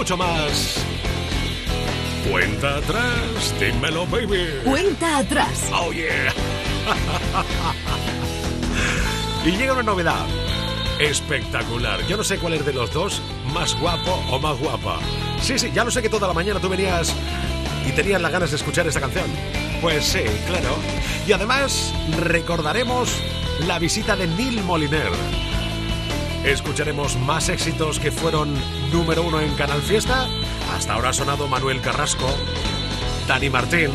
mucho más. Cuenta atrás, dímelo, baby. Cuenta atrás. Oh, yeah. y llega una novedad. Espectacular. Yo no sé cuál es de los dos más guapo o más guapa. Sí, sí, ya lo sé que toda la mañana tú venías y tenías las ganas de escuchar esta canción. Pues sí, claro. Y además recordaremos la visita de Neil Moliner. Escucharemos más éxitos que fueron número uno en Canal Fiesta. Hasta ahora ha sonado Manuel Carrasco, Dani Martín,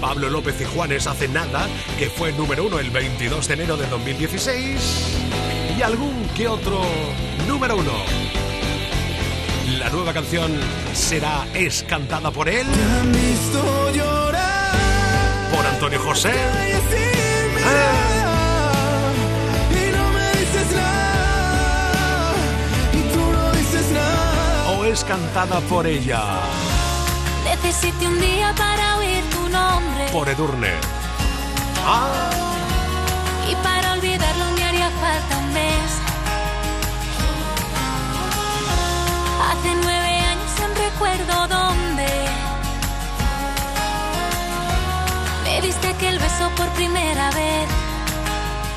Pablo López y Juanes hace nada, que fue número uno el 22 de enero de 2016. Y algún que otro número uno. La nueva canción será es cantada por él. Por Antonio José. O es cantada por ella. Necesito un día para oír tu nombre. Por Edurne. Ah. Y para olvidarlo me haría falta un mes. Hace nueve años en recuerdo dónde. Me diste aquel beso por primera vez.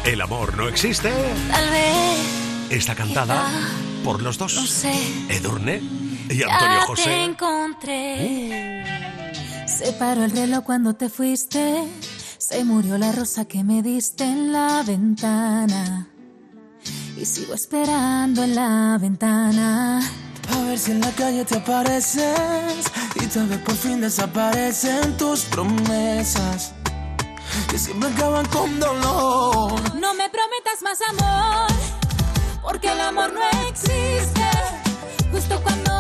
El amor no existe. Tal vez. Está cantada por los dos. No sé. Edurne y Antonio ya te José. encontré. Se paró el reloj cuando te fuiste. Se murió la rosa que me diste en la ventana. Y sigo esperando en la ventana. A ver si en la calle te apareces y tal vez por fin desaparecen tus promesas que siempre acaban con dolor. No me prometas más amor, porque el amor no existe. Justo cuando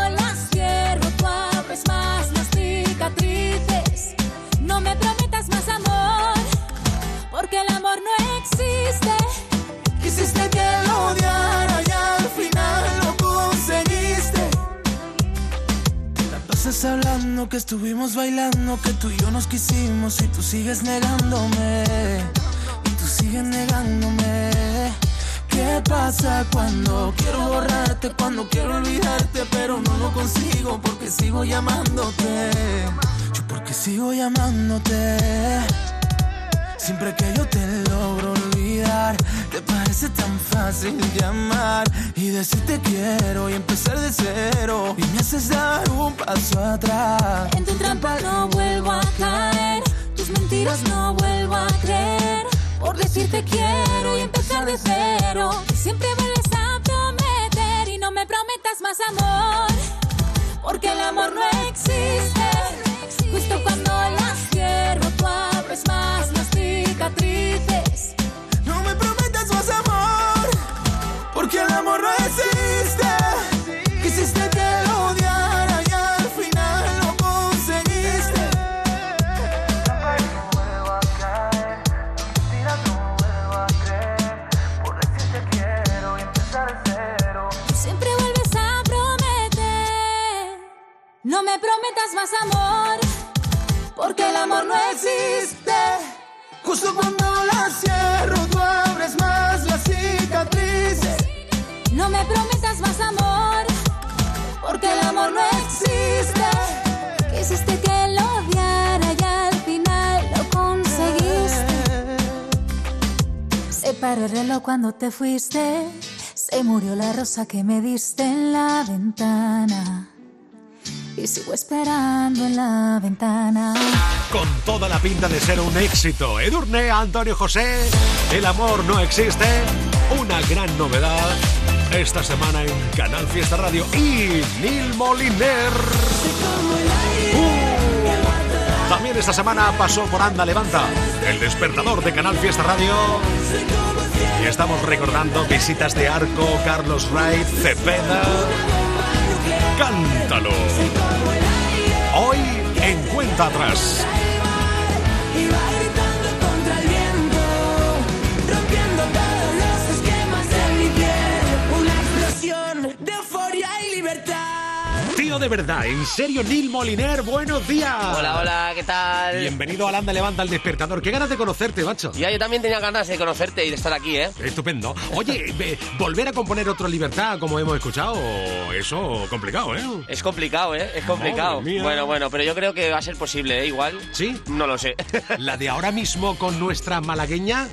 porque el amor no existe. Quisiste que lo odiara y al final lo conseguiste. La pasas hablando que estuvimos bailando, que tú y yo nos quisimos y tú sigues negándome. Y tú sigues negándome. ¿Qué pasa cuando quiero borrarte, cuando quiero olvidarte, pero no lo consigo porque sigo llamándote? Porque sigo llamándote. Siempre que yo te logro olvidar, te parece tan fácil llamar y decir te quiero y empezar de cero. Y me haces dar un paso atrás. En tu trampa no vuelvo a caer, tus mentiras no vuelvo a creer. Por decirte quiero y empezar de cero. Siempre vuelves a prometer y no me prometas más amor, porque el amor no existe. Justo cuando las cierro, tú abres más las cicatrices. No me prometas más amor, porque el amor no existe. Quisiste que lo odiara y al final lo conseguiste. Siempre vuelves a prometer. No me prometas más amor, porque el amor no existe. Justo cuando la cierro, tú abres más las cicatrices. No me prometas más amor, porque el amor no existe. Quisiste que lo odiara y al final lo conseguiste. Se paró el reloj cuando te fuiste. Se murió la rosa que me diste en la ventana. Y sigo esperando en la ventana. Con toda la pinta de ser un éxito. Edurne, Antonio José, El amor no existe. Una gran novedad esta semana en Canal Fiesta Radio y Neil Moliner. Uh, también esta semana pasó por Anda Levanta, el despertador de Canal Fiesta Radio. Y estamos recordando visitas de Arco, Carlos Wright, Cepeda. Cántalo. Hoy en cuenta atrás. De verdad, en serio, Neil Moliner, buenos días. Hola, hola, ¿qué tal? Bienvenido al Anda Levanta el Despertador. Qué ganas de conocerte, macho. Ya, yo también tenía ganas de conocerte y de estar aquí, ¿eh? Estupendo. Oye, ve, volver a componer otro Libertad, como hemos escuchado, eso complicado, ¿eh? Es complicado, ¿eh? Es complicado. Bueno, bueno, pero yo creo que va a ser posible, ¿eh? Igual. ¿Sí? No lo sé. La de ahora mismo con nuestra malagueña,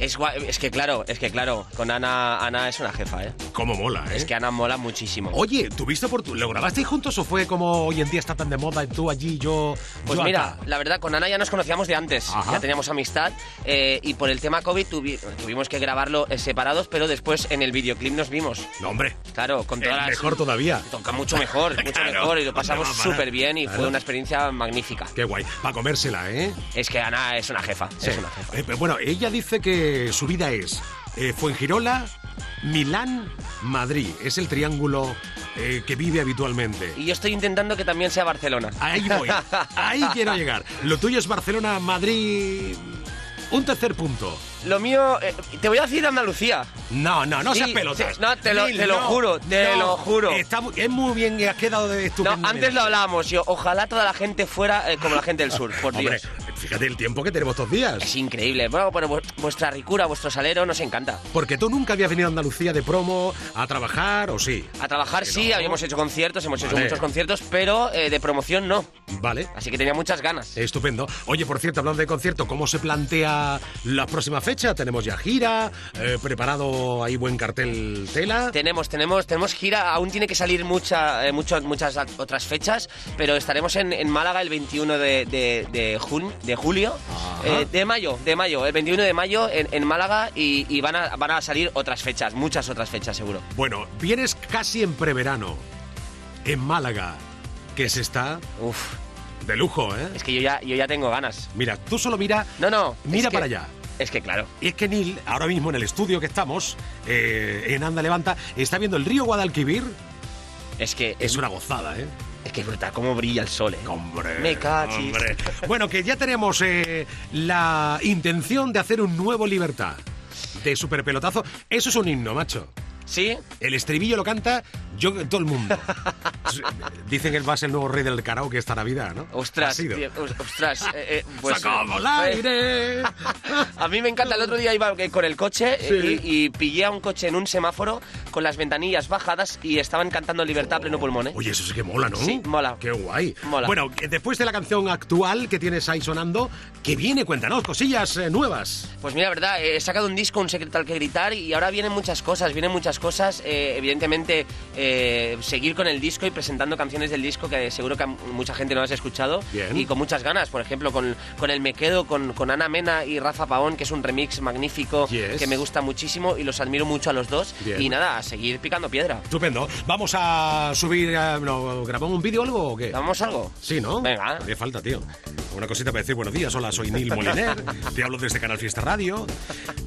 es, es que claro, es que claro, con Ana, Ana es una jefa, ¿eh? cómo mola, ¿eh? Es que Ana mola muchísimo. Oye, ¿tuviste por tu... ¿Lo grabasteis juntos o fue como hoy en día está tan de moda, tú allí, yo... Pues yo mira, acá? la verdad, con Ana ya nos conocíamos de antes, Ajá. ya teníamos amistad eh, y por el tema COVID tuvi- tuvimos que grabarlo eh, separados, pero después en el videoclip nos vimos. No, hombre. Claro, con Eh, todas las... mejor todavía. Toca mucho mejor, mucho Claro, mejor y lo ¿dónde pasamos súper bien y Claro. fue una experiencia magnífica. Qué guay. Para comérsela, ¿eh? Es que Ana es una jefa, es una jefa. Eh, pero bueno, ella dice que su vida es eh, Fuengirola, Milán, Madrid. Es el triángulo eh, que vive habitualmente. Y yo estoy intentando que también sea Barcelona. Ahí voy. Ahí quiero llegar. Lo tuyo es Barcelona, Madrid. Un tercer punto. Lo mío, eh, te voy a decir Andalucía. No, no, no Sí, seas pelotas. sí, no, te lo- te lo no, juro, te no. lo juro. Está es muy bien, has quedado de No, estupendo. antes lo hablábamos, yo, ojalá toda la gente fuera eh, como la gente del sur, por Hombre, Dios. fíjate el tiempo que tenemos estos días. Es increíble. Bueno, pero vu- vuestra ricura, vuestro salero nos encanta. Porque tú nunca habías venido a Andalucía de promo a trabajar, ¿o sí? A trabajar sí, no. habíamos hecho conciertos, hemos hecho muchos conciertos, pero eh, de promoción no. Vale. Así que tenía muchas ganas. Estupendo. Oye, por cierto, hablando de concierto, ¿cómo se plantea la próxima fecha? Tenemos ya gira, eh, preparado ahí buen cartel tela. Tenemos, tenemos, tenemos gira, aún tiene que salir mucha, eh, mucho- muchas otras fechas, pero estaremos en, en Málaga el 21 de, de, de jun- de julio, eh, de mayo, de mayo, el 21 de mayo en, en Málaga y, y van, a, van a salir otras fechas, muchas otras fechas seguro. Bueno, vienes casi en preverano, en Málaga, que se está Uf, de lujo, ¿eh? es que yo ya, yo ya tengo ganas. Mira, tú solo mira, No, no. es mira que- para allá. Es que claro. Y es que Neil, ahora mismo en el estudio que estamos, eh, en Anda Levanta, está viendo el río Guadalquivir. Es que Es una gozada, ¿eh? es que es brutal cómo brilla el sol, ¿eh? Hombre. Me cachis. hombre. Bueno, que ya tenemos eh, la intención de hacer un nuevo Libertad de superpelotazo. Eso es un himno, macho. ¿Sí? El estribillo lo canta yo, todo el mundo. Dicen que va a ser el nuevo rey del karaoke esta Navidad, ¿no? Ostras, tío, os- ostras. eh, eh, pues, ¡Sacamos el eh, aire! A mí me encanta. El otro día iba con el coche Sí. y, y pillé a un coche en un semáforo con las ventanillas bajadas y estaban cantando Libertad a pleno pulmón, ¿eh? Oye, eso sí que mola, ¿no? Sí, mola. Qué guay. Mola. Bueno, después de la canción actual que tienes ahí sonando, que viene, cuéntanos, cosillas eh, nuevas. Pues mira, verdad, eh, he sacado un disco, un secreto al que gritar y ahora vienen muchas cosas, vienen muchas cosas. evidentemente, eh, seguir con el disco y presentando canciones del disco que seguro que a mucha gente no has escuchado Bien. y con muchas ganas. Por ejemplo, con, con El Me Quedo, con, con Ana Mena y Rafa Paón, que es un remix magnífico Yes. que me gusta muchísimo y los admiro mucho a los dos. Bien. Y nada, a seguir picando piedra. Estupendo. Vamos a subir, eh, no, ¿grabamos un vídeo o algo o qué? ¿Damos algo? Sí, ¿no? Venga. Haría falta, tío. Una cosita para decir buenos días. Hola, soy Neil Moliner. te hablo desde Canal Fiesta Radio.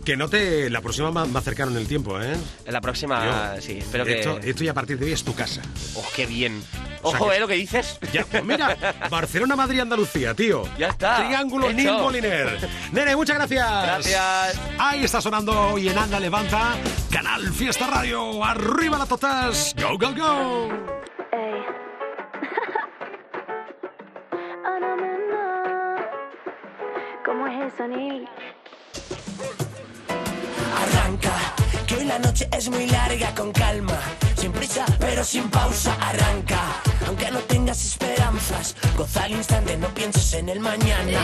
Que no te... La próxima más, más cercano en el tiempo, ¿eh? La próxima, Tío, sí, espero que... esto, esto ya a partir de hoy es tu casa. ¡Oh, qué bien! O sea Ojo, que- ¿eh? Lo que dices. Ya, pues mira, Barcelona, Madrid, Andalucía, tío. Ya está. Triángulo. Neil Moliner. Nene, muchas gracias. Gracias. Ahí está sonando hoy en Anda Levanta, Canal Fiesta Radio. Arriba la totas. Go, go, go. Ey. Oh, no, no, no. ¿Cómo es eso, Neil? Arranca, que hoy la noche es muy larga con calma, sin prisa pero sin pausa, arranca. Aunque no tengas esperanzas, goza al instante, no pienses en el mañana.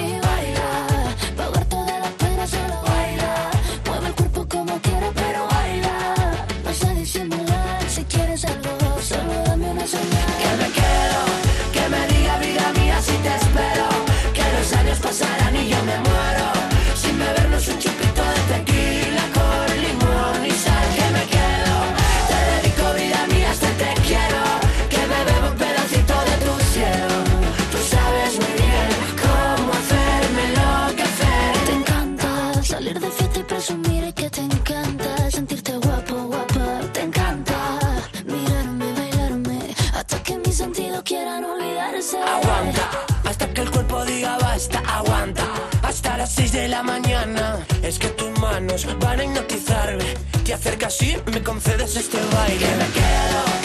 Van a hipnotizarme. Te acercas y me concedes este baile. Que me quedo,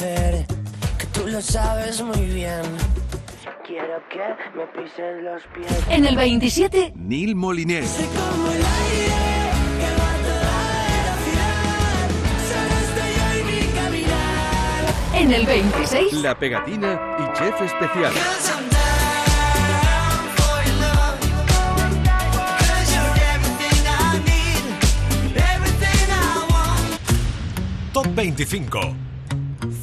Enloquecer. Que tú lo sabes muy bien. Quiero que me pises los pies. En el 27, Neil Moliner. como el aire que va a toda velocidad. Solo estoy yo y mi caminar. en el 26, La Pegatina y Chef Especial. Top 25.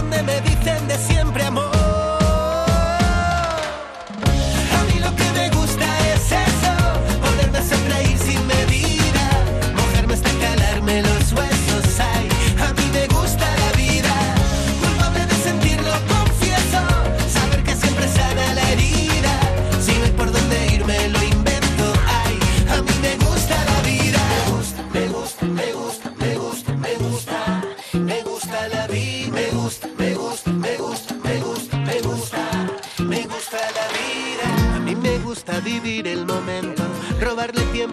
donde me dicen de siempre amor.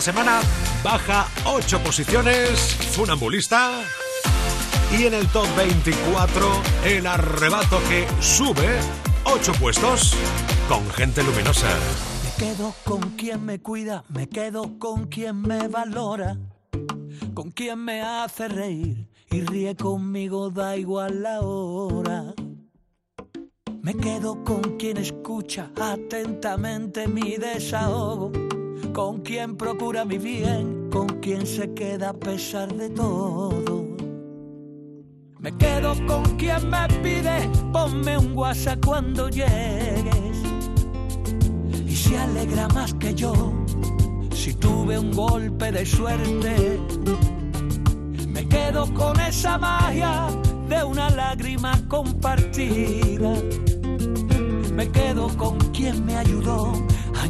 Semana baja 8 posiciones. Funambulista. Y en el top 24, el arrebato que sube 8 puestos con gente luminosa. Me quedo con quien me cuida, me quedo con quien me valora, con quien me hace reír y ríe conmigo, da igual la hora. Me quedo con quien escucha atentamente mi desahogo, con quien procura mi bien, con quien se queda a pesar de todo. Me quedo con quien me pide, ponme un WhatsApp cuando llegues. Y si alegra más que yo si tuve un golpe de suerte. Me quedo con esa magia de una lágrima compartida. Me quedo con quien me ayudó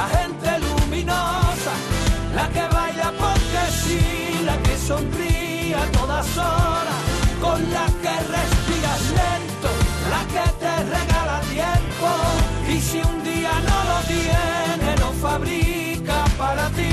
La gente luminosa, la que baila porque sí, la que sonríe a todas horas, con la que respiras lento, la que te regala tiempo y si un día no lo tiene, lo fabrica para ti.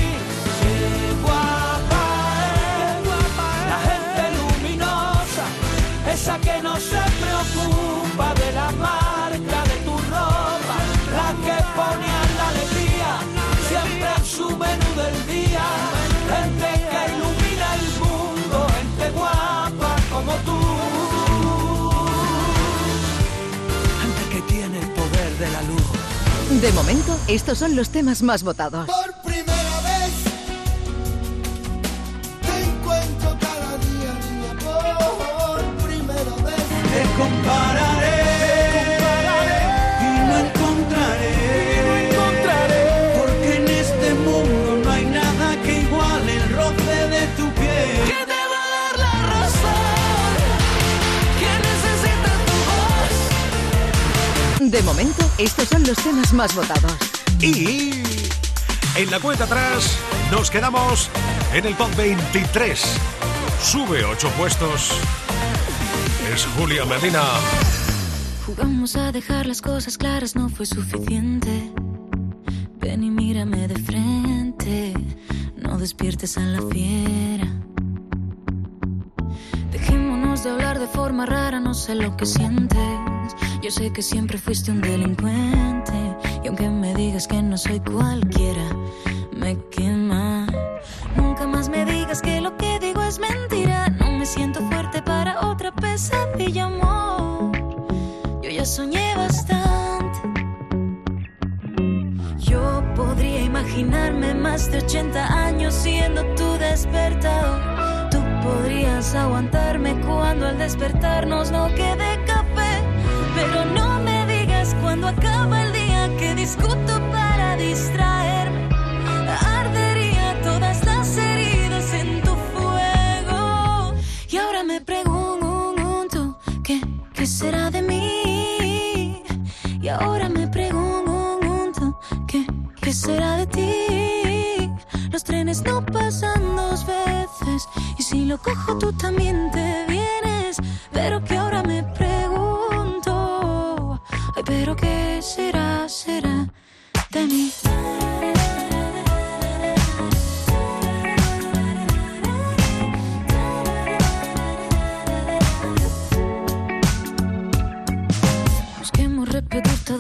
De momento, estos son los temas más votados. Por primera vez te encuentro cada día, niña, por primera vez. Te compararé, De momento, estos son los temas más votados. Y en la cuenta atrás nos quedamos en el top 23. Sube ocho puestos. Es Julia Medina. Jugamos a dejar las cosas claras, no fue suficiente. Ven y mírame de frente, no despiertes a la fiera. Dejémonos de hablar de forma rara, no sé lo que sientes. Yo sé que siempre fuiste un delincuente. Y aunque me digas que no soy cualquiera, me quema. Nunca más me digas que lo que digo es mentira. No me siento fuerte para otra pesadilla, amor. Yo ya soñé bastante. Yo podría imaginarme más de 80 años siendo tu despertador. Tú podrías aguantarme cuando al despertarnos no quede acaba el día que discuto para distraerme. Ardería todas las heridas en tu fuego. Y ahora me pregunto, ¿qué, qué será de mí? Y ahora me pregunto, ¿qué, qué ¿qué será de ti? Los trenes no pasan dos veces y si lo cojo tú también te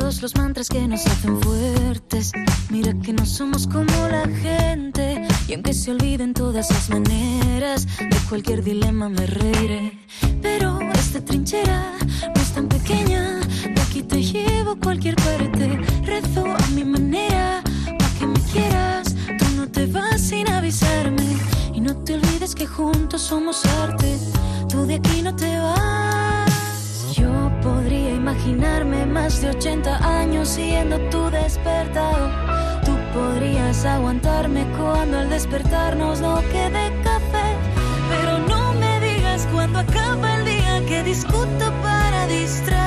los mantras que nos hacen fuertes. Mira que no somos como la gente. Y aunque se olviden todas las maneras, de cualquier dilema me reiré. Pero esta trinchera no es tan pequeña. De aquí te llevo a cualquier parte. Rezo a mi manera, pa' que me quieras. Tú no te vas sin avisarme. Y no te olvides que juntos somos arte. Tú de aquí no te vas. Imaginarme más de 80 años siendo tu despertador. Tú podrías aguantarme cuando al despertarnos no quede café. Pero no me digas cuando acaba el día que discuto para distraerme.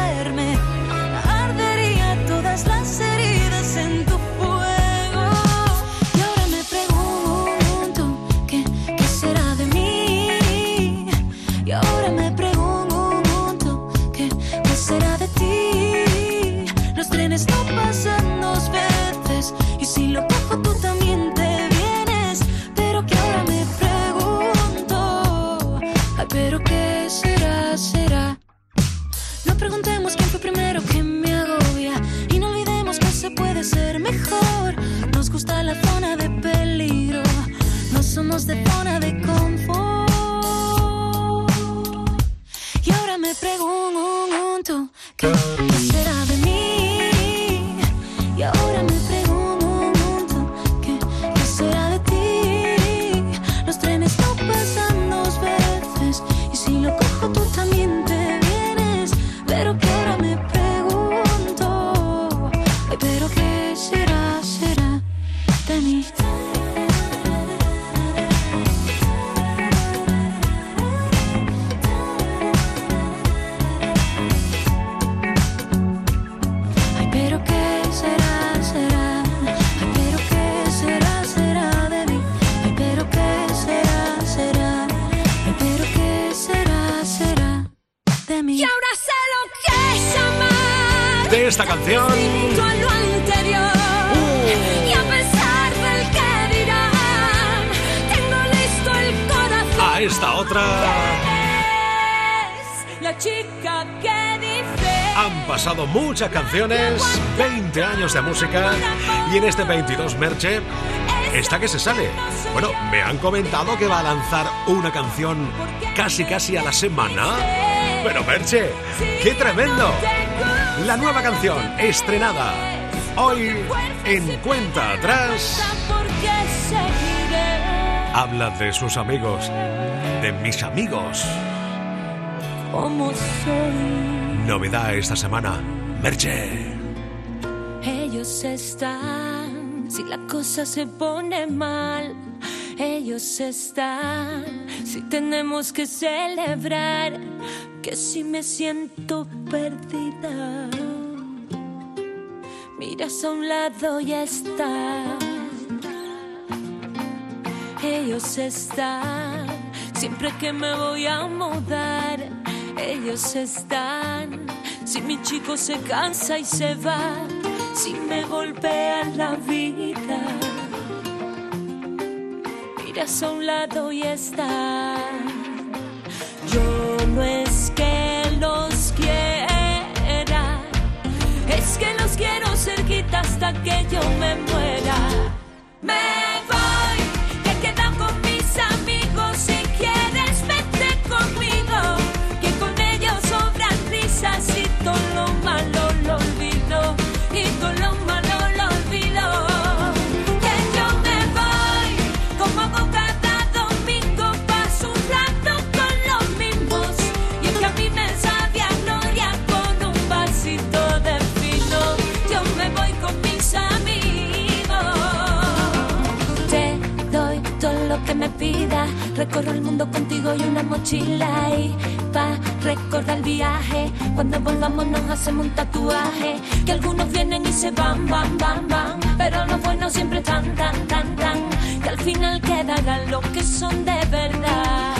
El corazón. A esta otra. La chica que dice. Han pasado muchas canciones, 20 años de música y en este 22 Merche, esta que se sale. Bueno, me han comentado que va a lanzar una canción casi casi a la semana. Pero Merche, qué tremendo. La nueva canción estrenada hoy en Cuenta Atrás habla de sus amigos, de mis amigos. como soy. Novedad esta semana, Merche. Ellos están, si la cosa se pone mal. Ellos están, si tenemos que celebrar, que si me siento perdida. Miras a un lado y está. Ellos están, siempre que me voy a mudar. Ellos están, si mi chico se cansa y se va, si me golpea la vida. A un lado y está. Yo no es que los quiera, es que los quiero cerquita hasta que yo. Me me pidas. Recorro el mundo contigo y una mochila. Y pa' recordar el viaje. Cuando volvamos nos hacemos un tatuaje. Que algunos vienen y se van, van, van, van. Pero Pero lo bueno siempre tan, tan, tan, tan, que al final quedarán lo que son de verdad.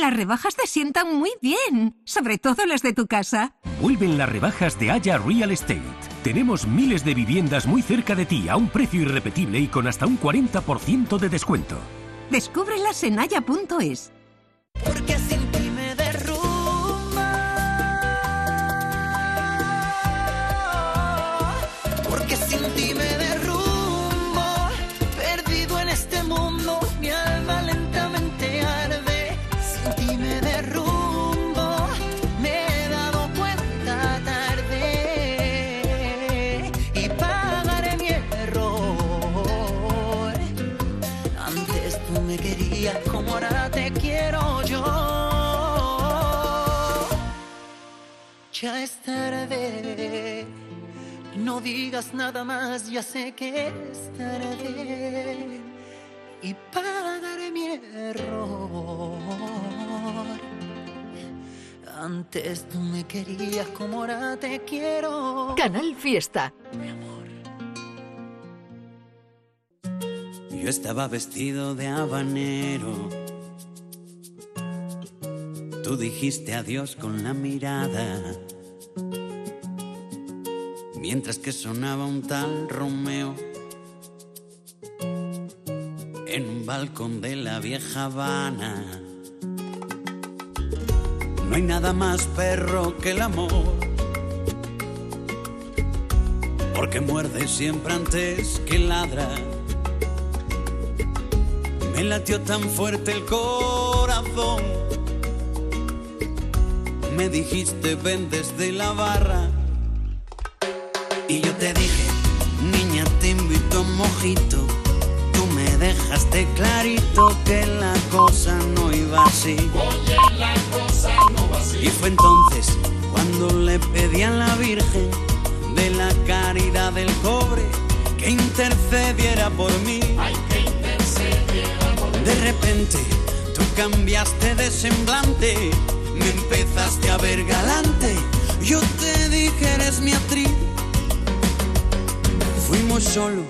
Las rebajas te sientan muy bien, sobre todo las de tu casa. Vuelven las rebajas de Haya Real Estate. Tenemos miles de viviendas muy cerca de ti a un precio irrepetible y con hasta un 40% de descuento. Descúbrelas en haya.es. Porque sin ti me derrumba. Porque sin ti me derrumbo. No digas nada más, ya sé que es tarde. Y pagaré mi error. Antes tú me querías como ahora te quiero. Canal Fiesta. Yo estaba vestido de habanero. Tú dijiste adiós con la mirada. Mientras que sonaba un tal Romeo en un balcón de la vieja Habana. No hay nada más perro que el amor. Porque muerde siempre antes que ladra. Me latió tan fuerte el corazón. Me dijiste ven desde la barra. Y yo te dije, niña, te invito a mojito. Tú me dejaste clarito que la cosa no iba así. Oye, la cosa no va así. Y fue entonces cuando le pedí a la Virgen de la caridad del cobre que intercediera por mí. Ay, que intercediera por De repente tú cambiaste de semblante, me empezaste a ver galante. Yo te dije eres mi actriz Fuimos solo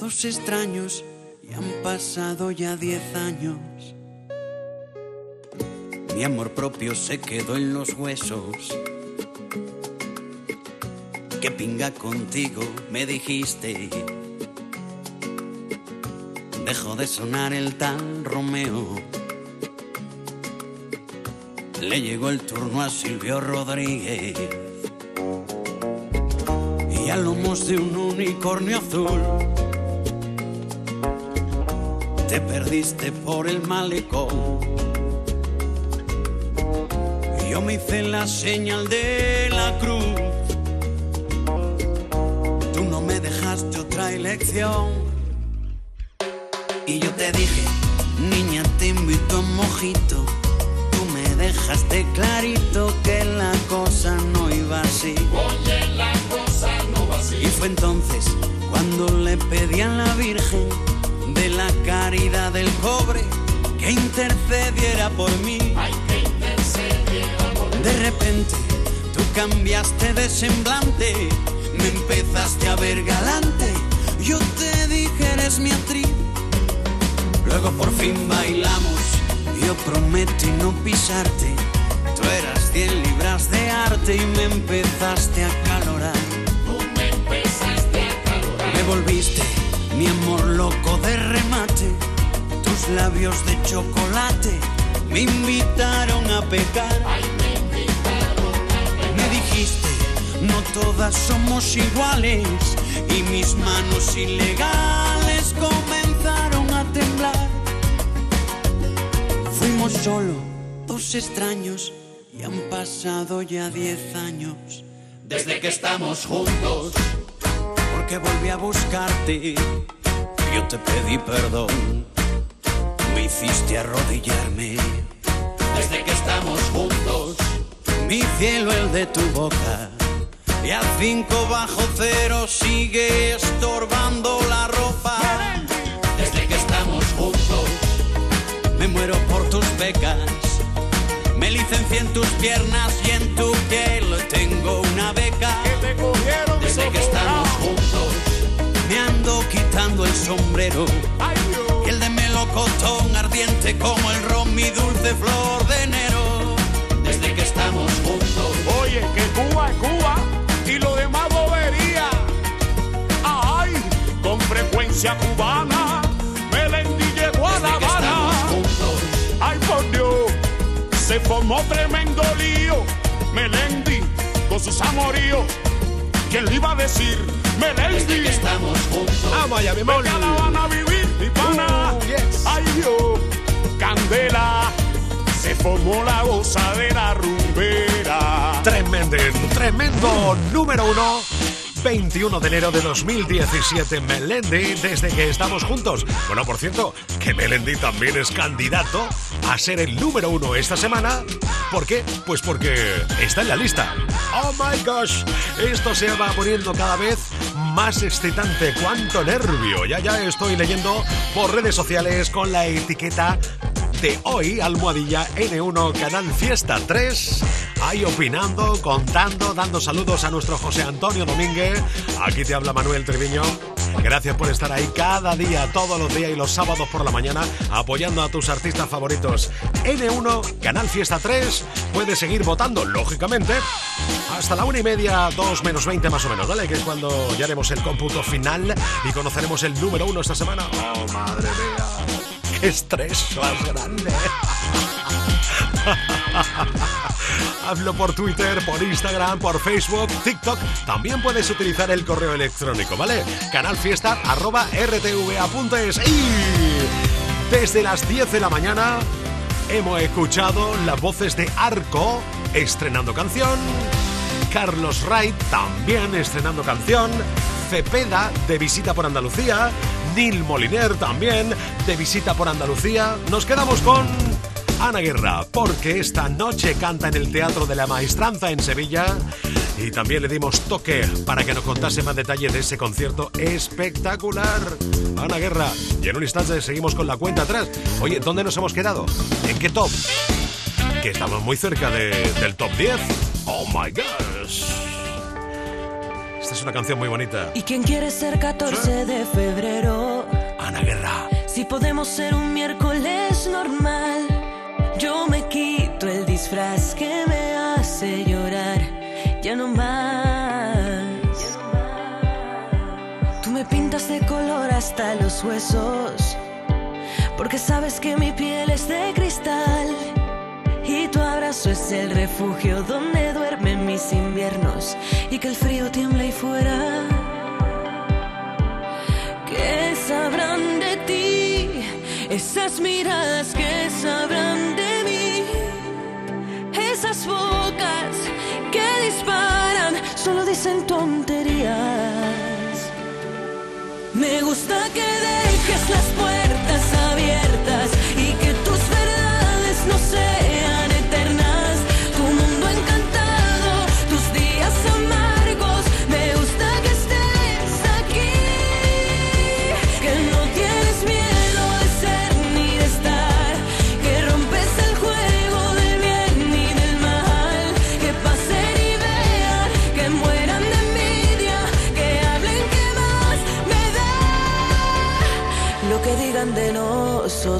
dos extraños y han pasado ya diez años. Mi amor propio se quedó en los huesos. Que pinga contigo, me dijiste. Dejó de sonar el tal Romeo. Le llegó el turno a Silvio Rodríguez. A lomos de un unicornio azul. Te perdiste por el malecón. Yo me hice la señal de la cruz. Tú no me dejaste otra elección. Y yo te dije, niña, te invito a un mojito. Tú me dejaste clarito que la cosa no iba así. Oye, la fue entonces cuando le pedí a la Virgen de la caridad del cobre que intercediera por mí. Hay que intercediera por De repente tú cambiaste de semblante, me empezaste a ver galante. Yo te dije eres mi actriz. Luego por fin bailamos. Yo prometí no pisarte. Tú eras 100 libras de arte y me empezaste a calorar. Volviste mi amor loco de remate. Tus labios de chocolate me invitaron a pecar. Ay, me invitaron a Me dijiste, no todas somos iguales. Y mis manos ilegales comenzaron a temblar. Fuimos solo dos extraños y han pasado ya diez años Desde que estamos juntos, porque volví a buscarte. Yo te pedí perdón, me hiciste arrodillarme. desde que estamos juntos, Mi cielo, el de tu boca. Y a cinco bajo cero sigue estorbando la ropa. desde que estamos juntos, Me muero por tus becas. Me licencié en tus piernas y en tu piel tengo una beca. Desde que estamos juntos, Me ando quitando el sombrero. Y el de melocotón ardiente como el ron, mi dulce flor de enero. desde que estamos juntos, Oye, que Cuba es Cuba y lo demás bobería. Ay, con frecuencia cubana, Melendi llegó a La Habana. Ay, por Dios, se formó tremendo lío. Melendi con sus amoríos. ¿Quién le iba a decir? Melendi. estamos juntos, Vamos allá, bemol. Vete a La Habana a vivir, mi pana. Uh, yes. Ay, Dios, Candela. Se formó la gozadera rumbera. Tremendo, tremendo número uno. 21 de enero de 2017, Melendi, desde que estamos juntos. Bueno, por cierto, que Melendi también es candidato a ser el número uno esta semana. ¿Por qué? Pues porque está en la lista. Oh my gosh, esto se va poniendo cada vez más excitante. ¡Cuánto nervio! Ya, ya estoy leyendo por redes sociales con la etiqueta de hoy, almohadilla N1 Canal Fiesta 3. Ahí opinando, contando, dando saludos a nuestro José Antonio Domínguez. Aquí te habla Manuel Treviño. Gracias por estar ahí cada día, todos los días y los sábados por la mañana, apoyando a tus artistas favoritos. N1, Canal Fiesta 3. Puedes seguir votando, lógicamente, hasta la una y media, dos menos 20 más o menos, ¿vale? Que es cuando ya haremos el cómputo final y conoceremos el número uno esta semana. ¡Oh, madre mía! ¡Qué estrés más grande! Hazlo por Twitter, por Instagram, por Facebook, TikTok. También puedes utilizar el correo electrónico, ¿vale? canalfiesta.rtva.es. Y desde las 10 de la mañana hemos escuchado las voces de Arco estrenando canción. Carlos Wright también estrenando canción. Cepeda de visita por Andalucía. Neil Moliner también de visita por Andalucía. Nos quedamos con Ana Guerra, porque esta noche canta en el Teatro de la Maestranza en Sevilla. Y también le dimos toque para que nos contase más detalle de ese concierto espectacular. Ana Guerra, y en un instante seguimos con la cuenta atrás. Oye, ¿dónde nos hemos quedado? ¿En qué top? Que estamos muy cerca de- del top 10. Oh my gosh. Este es una canción muy bonita. ¿Y quién quiere ser 14 de febrero? Ana Guerra. Si podemos ser un miércoles normal, el disfraz que me hace llorar. Ya no más. Tú me pintas de color hasta los huesos, porque sabes que mi piel es de cristal. Y tu abrazo es el refugio donde duermen mis inviernos y que el frío tiembla ahí fuera. ¿Qué sabrán de ti? Esas miradas que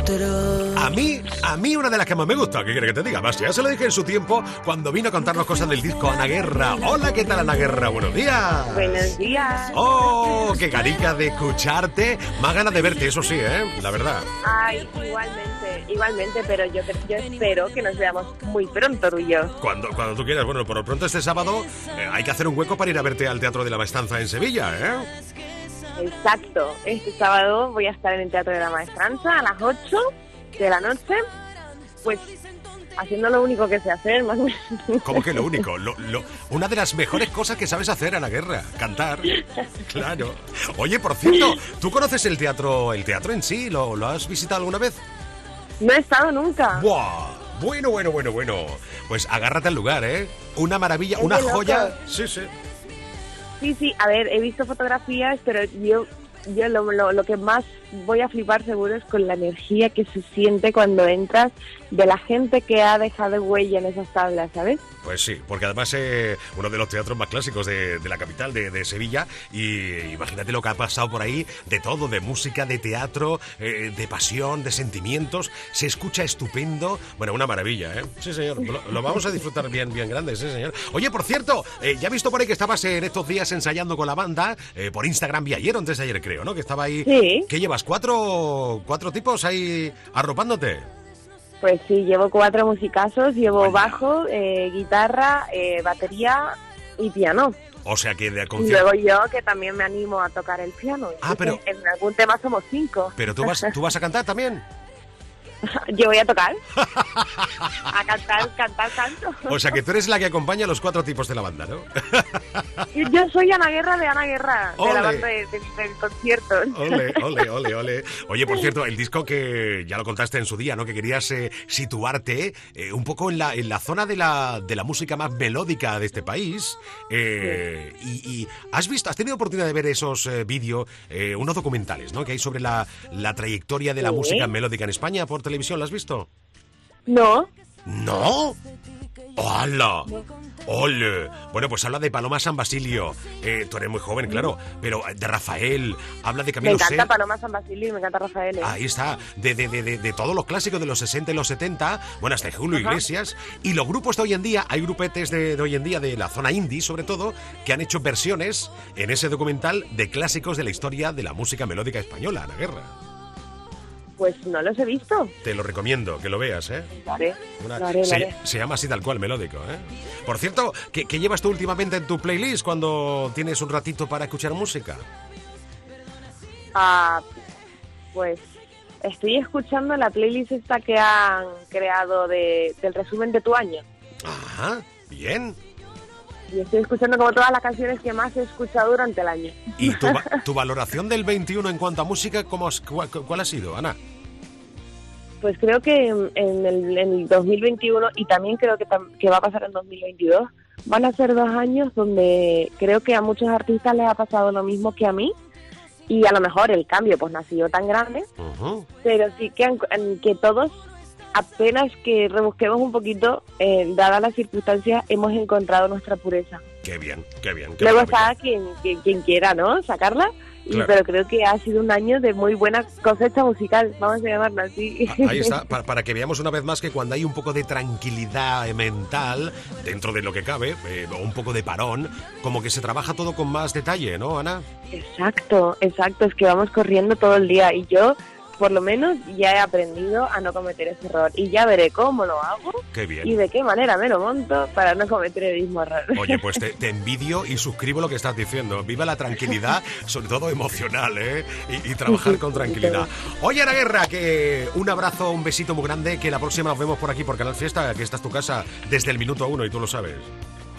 nosotros. A mí, a mí una de las que más me gusta, ¿qué quiere que te diga? Más, ya se lo dije en su tiempo cuando vino a contarnos cosas del disco Ana Guerra. Hola, ¿qué tal Ana Guerra? Buenos días. Buenos días. Oh, qué ganica de escucharte. Más ganas de verte, eso sí, ¿eh? La verdad. Ay, igualmente, igualmente, pero yo, yo espero que nos veamos muy pronto tú y yo. Cuando, cuando tú quieras. Bueno, por lo pronto este sábado eh, hay que hacer un hueco para ir a verte al Teatro de la Maestranza en Sevilla, ¿eh? Exacto. Este sábado voy a estar en el Teatro de la Maestranza a las 8 de la noche, pues haciendo lo único que sé hacer, más o menos. Como que lo único, lo, lo- una de las mejores cosas que sabes hacer, Ana Guerra, cantar. Claro. Oye, por cierto, ¿tú conoces el teatro, el teatro en sí? ¿Lo, lo has visitado alguna vez? No he estado nunca. ¡Buah! Bueno, bueno, bueno, bueno. Pues agárrate al lugar, ¿eh? Una maravilla, Es una joya. Sí, sí. Sí, sí, a ver, he visto fotografías, pero yo, yo lo, lo, lo que más voy a flipar seguro es con la energía que se siente cuando entras de la gente que ha dejado huella en esas tablas, ¿sabes? Pues sí, porque además eh, uno de los teatros más clásicos de, de la capital, de, de Sevilla, y imagínate lo que ha pasado por ahí, de todo, de música, de teatro, eh, de pasión, de sentimientos, se escucha estupendo, bueno, una maravilla, ¿eh? Sí, señor, lo, lo vamos a disfrutar bien, bien grande, sí, señor. Oye, por cierto, eh, ya he visto por ahí que estabas en estos días ensayando con la banda, eh, por Instagram vi ayer, antes de ayer creo, ¿no? Que estaba ahí... Sí. ¿Qué llevas? ¿Cuatro, cuatro tipos ahí arropándote? Pues sí, llevo cuatro musicazos, llevo bajo, eh, guitarra, eh, batería y piano. O sea que de concierto... luego yo, que también me animo a tocar el piano. Ah, pero- En, en algún tema somos cinco. Pero tú vas, tú vas a cantar también. Yo voy a tocar. a cantar, cantar, canto. O sea que tú eres la que acompaña a los cuatro tipos de la banda, ¿no? Yo soy Ana Guerra de Ana Guerra, de Ole. la banda de- de- del concierto. Ole, ole, ole, ole. Oye, por cierto, el disco que ya lo contaste en su día, ¿no? Que querías eh, situarte eh, un poco en la, en la zona de la, de la música más melódica de este país. Eh, y, y has visto, has tenido oportunidad de ver esos eh, vídeos, eh, unos documentales, ¿no? Que hay sobre la, la trayectoria de la Sí. música melódica en España por televisión, ¿lo has visto? No, ¿No? ¡Hala! ¡Ole! Bueno, pues habla de Paloma San Basilio. Eh, tú eres muy joven, claro, pero eh, de Rafael, habla de me Camilo encanta Sel- Paloma San Basilio y me encanta Rafael. ¿eh? Ahí está, de, de, de, de, de todos los clásicos de los 60 y los 70, bueno, hasta Julio Ajá. Iglesias, y los grupos de hoy en día, hay grupetes de, de hoy en día, de la zona indie sobre todo, que han hecho versiones en ese documental de clásicos de la historia de la música melódica española, Ana Guerra. Pues no los he visto. Te lo recomiendo, que lo veas, ¿eh? Lo haré, Una- lo haré, lo se, haré. se llama así tal cual, melódico, ¿eh? Por cierto, ¿qué, qué llevas tú últimamente en tu playlist cuando tienes un ratito para escuchar música? Ah, pues estoy escuchando la playlist esta que han creado de, del resumen de tu año. Ajá, bien. Y estoy escuchando como todas las canciones que más he escuchado durante el año. ¿Y tu, va- tu valoración del 21 en cuanto a música, cómo cuál, cuál ha sido, Ana? Pues creo que en el, en el 2021 y también creo que, que va a pasar en 2022 van a ser dos años donde creo que a muchos artistas les ha pasado lo mismo que a mí y a lo mejor el cambio pues no ha sido tan grande, pero sí que, que todos apenas que rebusquemos un poquito, eh, dadas las circunstancias, hemos encontrado nuestra pureza. Qué bien, qué bien. qué Luego está quien, quien, quien quiera, ¿no? Sacarla. Y, Claro. Pero creo que ha sido un año de muy buena cosecha musical, vamos a llamarla así. Ahí está, para, para que veamos una vez más que cuando hay un poco de tranquilidad mental, dentro de lo que cabe, eh, o un poco de parón, como que se trabaja todo con más detalle, ¿no, Ana? Exacto, exacto, es que vamos corriendo todo el día y yo, por lo menos, ya he aprendido a no cometer ese error y ya veré cómo lo hago Qué bien. y de qué manera me lo monto para no cometer el mismo error. Oye, pues te, te envidio y suscribo lo que estás diciendo. Viva la tranquilidad, sobre todo emocional, ¿eh? Y, y trabajar con tranquilidad. Oye, Ana Guerra, que un abrazo, un besito muy grande, que la próxima nos vemos por aquí por Canal Fiesta, que esta es tu casa desde el minuto uno y tú lo sabes.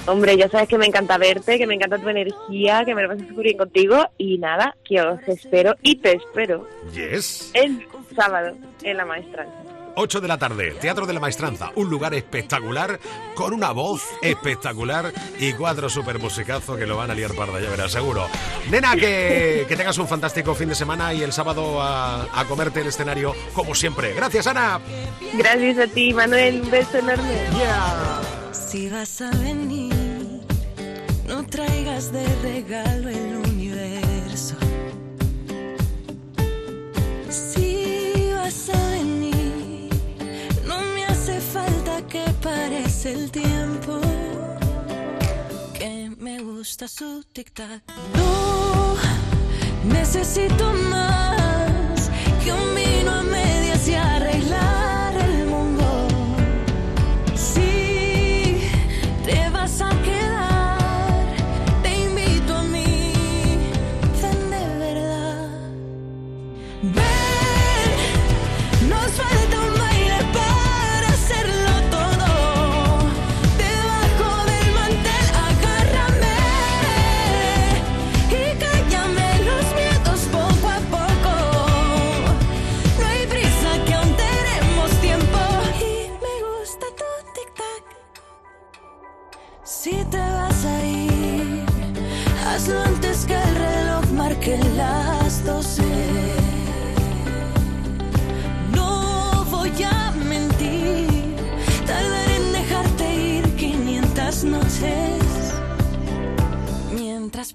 Hombre, ya sabes que me encanta verte, que me encanta tu energía, que me lo paso súper bien contigo y nada, que os espero y te espero Yes. el sábado en la maestranza. 8 de la tarde, Teatro de la Maestranza, un lugar espectacular, con una voz espectacular y cuatro super musicazos que lo van a liar parda, ya verás, seguro. Nena, que, que tengas un fantástico fin de semana y el sábado a, a comerte el escenario como siempre. Gracias, Ana. Gracias a ti, Manuel, un beso enorme. Si vas a venir, no traigas de regalo el universo. Si vas a venir, no me hace falta que parece el tiempo. Que me gusta su tic-tac. No necesito más que un vino a medias y arreglar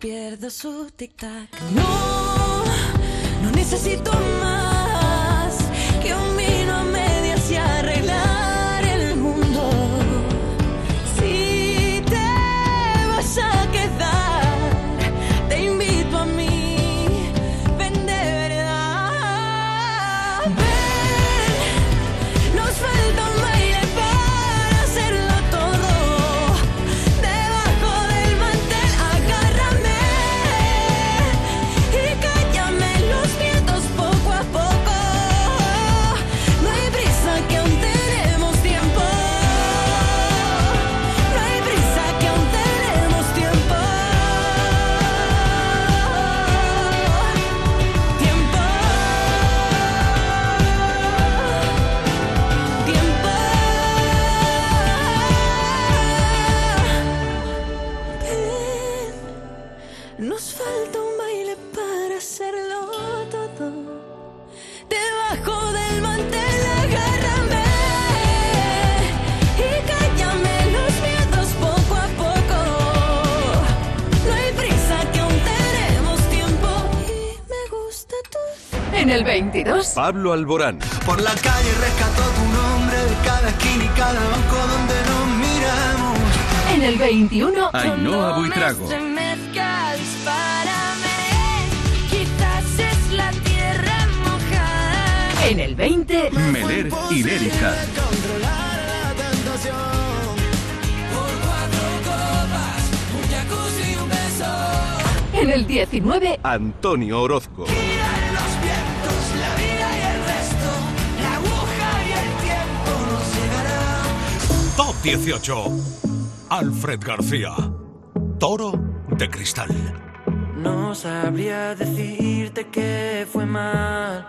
pierdo su tic-tac. No, no necesito más que un vino a medias y arreglar 22. Pablo Alborán. Por la calle rescató tu nombre de cada esquina y cada banco donde nos miramos. En el 21. Ainhoa Buitrago. Estremezca, dispárame. Quizás es la tierra mojada. En el 20. Meler y Lérica. Controlar la tentación. Por cuatro copas, un jacuzzi y un beso. En el 19. Antonio Orozco. 18. Alfred García. Toro de cristal. No sabría decirte que fue mal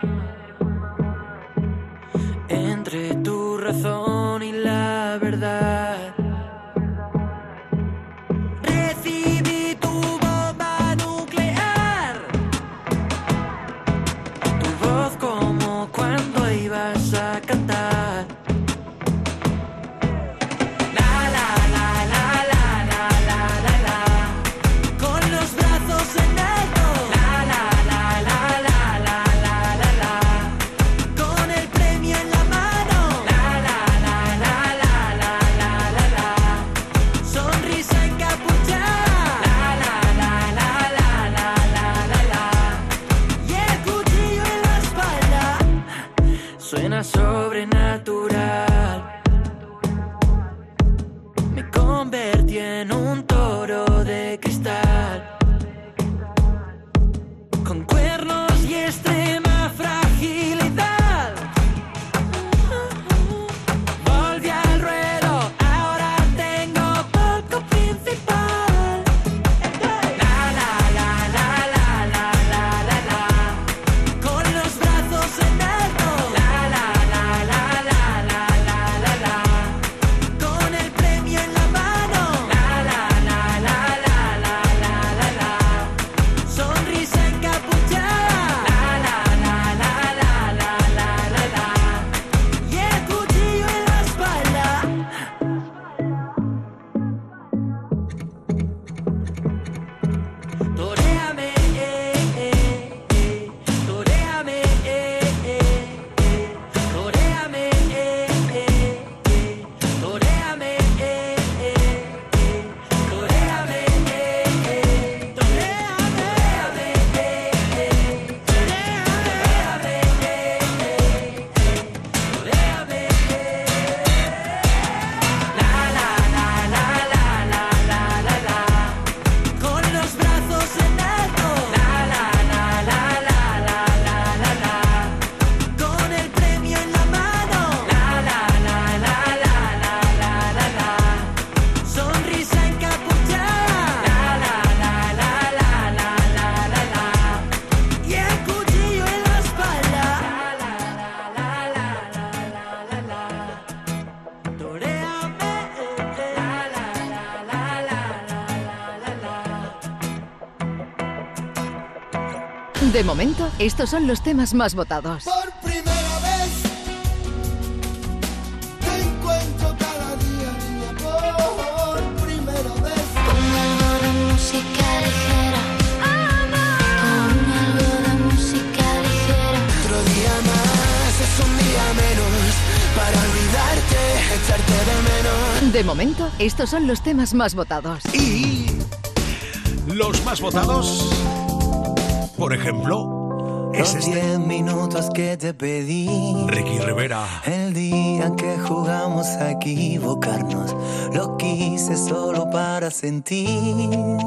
De momento, estos son los temas más votados. Por primera vez te encuentro cada día, niña, por primera vez. Con algo de música ligera. Con algo de música ligera. Otro día más es un día menos para olvidarte, echarte de menos. De momento, estos son los temas más votados. Y los más votados, por ejemplo, es Los este. diez minutos que te pedí. Ricky Rivera. El día en que jugamos a equivocarnos, lo quise solo para sentir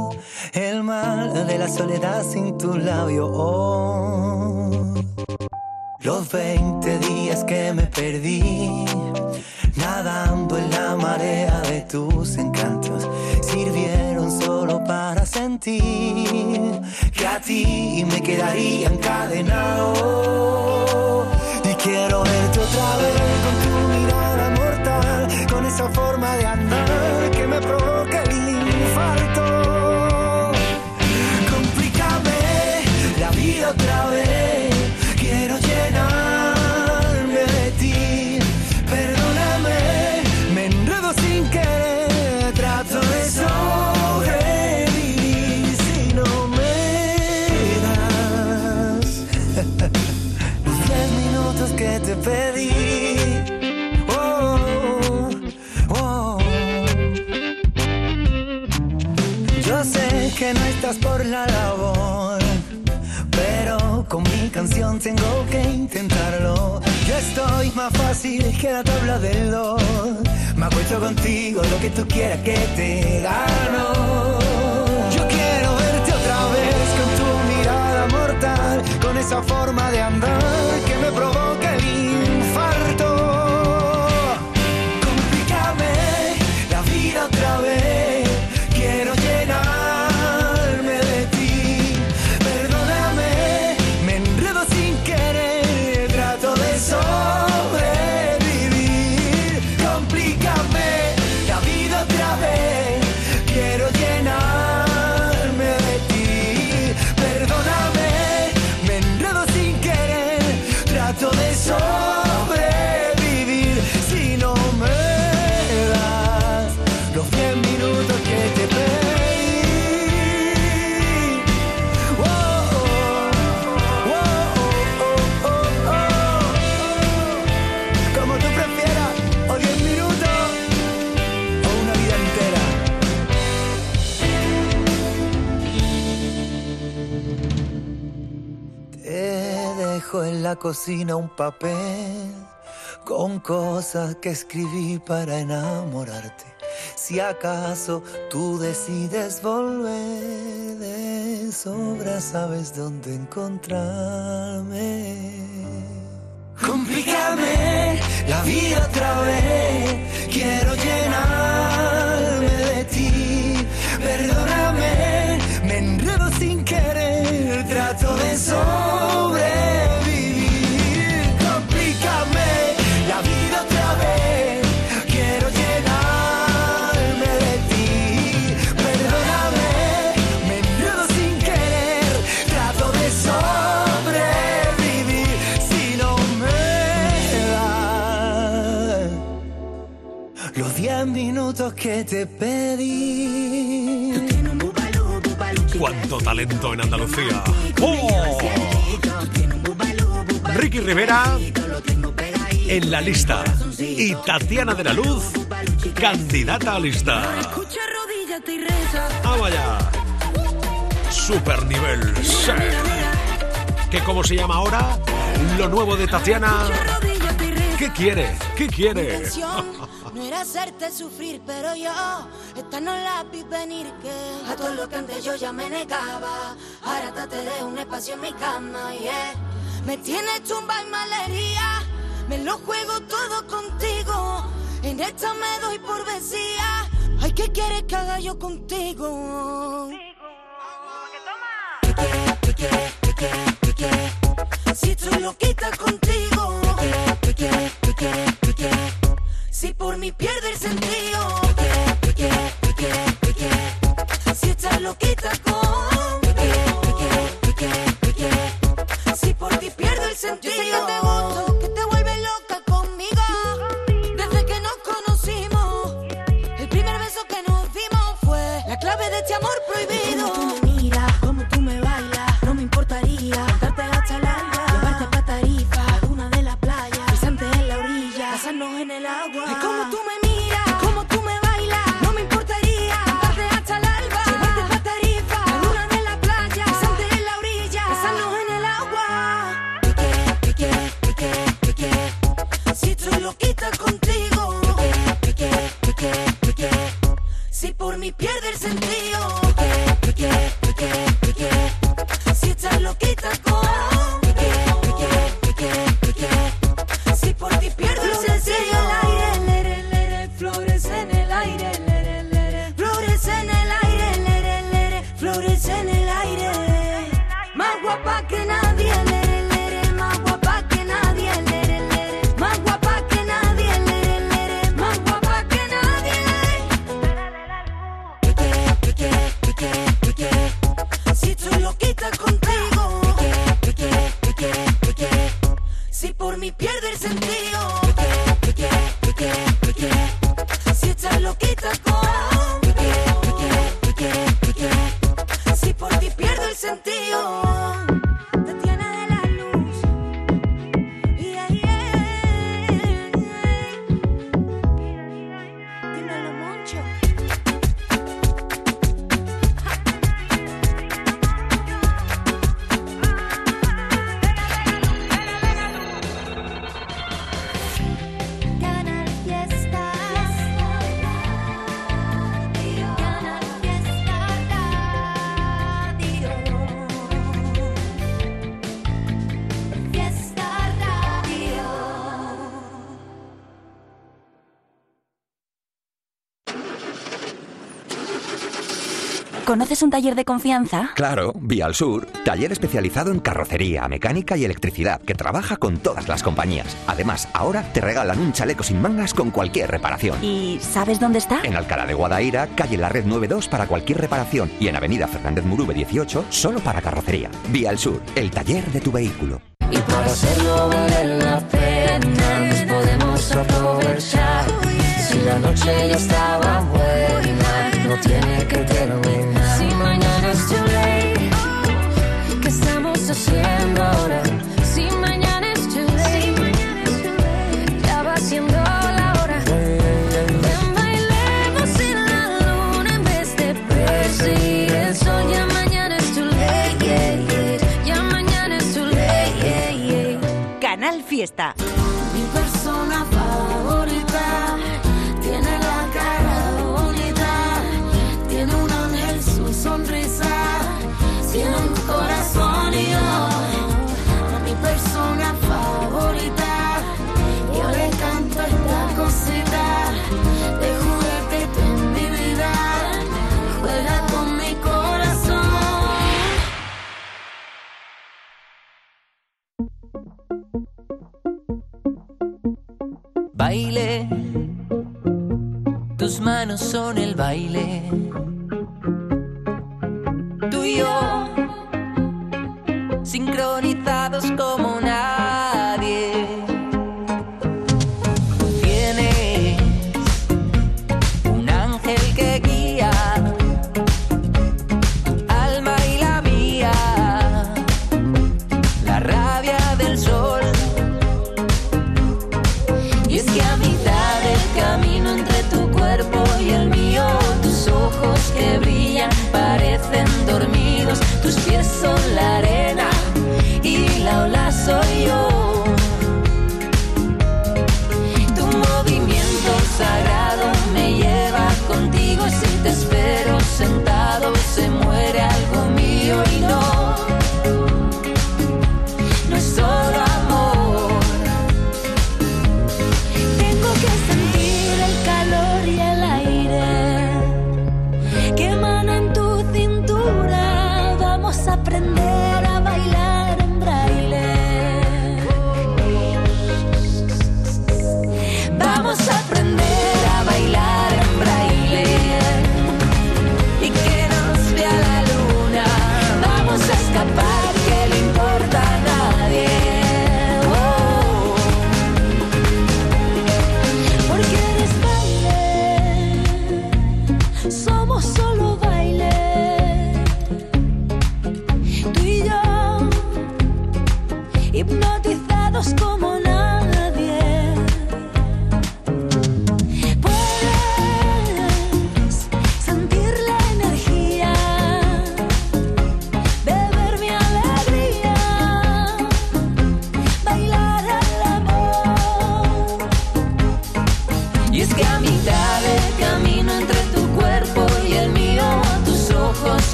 el mal de la soledad sin tu labio. Oh. Los 20 días que me perdí, nadando en la marea de tus encantos, para sentir que a ti me quedaría encadenado. Y quiero verte otra vez con tu mirada mortal, con esa forma de andar que me provoca el infarto. Tengo que intentarlo. Yo estoy más fácil que la tabla del dos. Me acuesto contigo lo que tú quieras que te gano. Yo quiero verte otra vez con tu mirada mortal, con esa forma de andar que me provoca cocina un papel con cosas que escribí para enamorarte. Si acaso tú decides volver de sobra, sabes dónde encontrarme. Complícame la vida otra vez. Quiero llenarme de ti. Perdóname, me enredo sin querer. Trato de sobrevivir. Que te pedí. ¡Cuánto talento en Andalucía! ¡Oh! Ricky Rivera en la lista. Y Tatiana de la Luz, candidata a lista. Escucha, arrodíllate y reza. ¡Ah, vaya! Super nivel. sí. ¿Qué cómo se llama ahora? Lo nuevo de Tatiana. ¿Qué quiere? ¿Qué quiere? intención no era hacerte sufrir, pero yo esta no la vi venir que a todo lo que antes yo ya me negaba. Ahora te de un espacio en mi cama, yeah. Me tienes tumba y malería, me lo juego todo contigo. En esta me doy por vencida. Ay, ¿qué quieres que haga yo contigo? ¿Qué quieres, qué quieres, qué quieres, qué quieres? Si estoy loquita contigo. Si por mí pierde el sentido. Si estás loquita conmigo. ¿Conoces un taller de confianza? Claro, Vía al Sur, taller especializado en carrocería, mecánica y electricidad, que trabaja con todas las compañías. Además, ahora te regalan un chaleco sin mangas con cualquier reparación. ¿Y sabes dónde está? En Alcalá de Guadaira, calle La Red 92 para cualquier reparación y en Avenida Fernández Murube 18 solo para carrocería. Vía al Sur, el taller de tu vehículo. Y por hacerlo valer la pena, nos podemos aprovechar. Si la noche ya estaba buena, no tiene que terminar. Si mañana es tu ley, ya va haciendo la hora. Ya bailemos en la luna en vez de percibir. Ya mañana es tu ley, ya mañana es tu ley, Canal Fiesta. baile, tus manos son el baile. Tú y yo, sincronizados como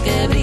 que.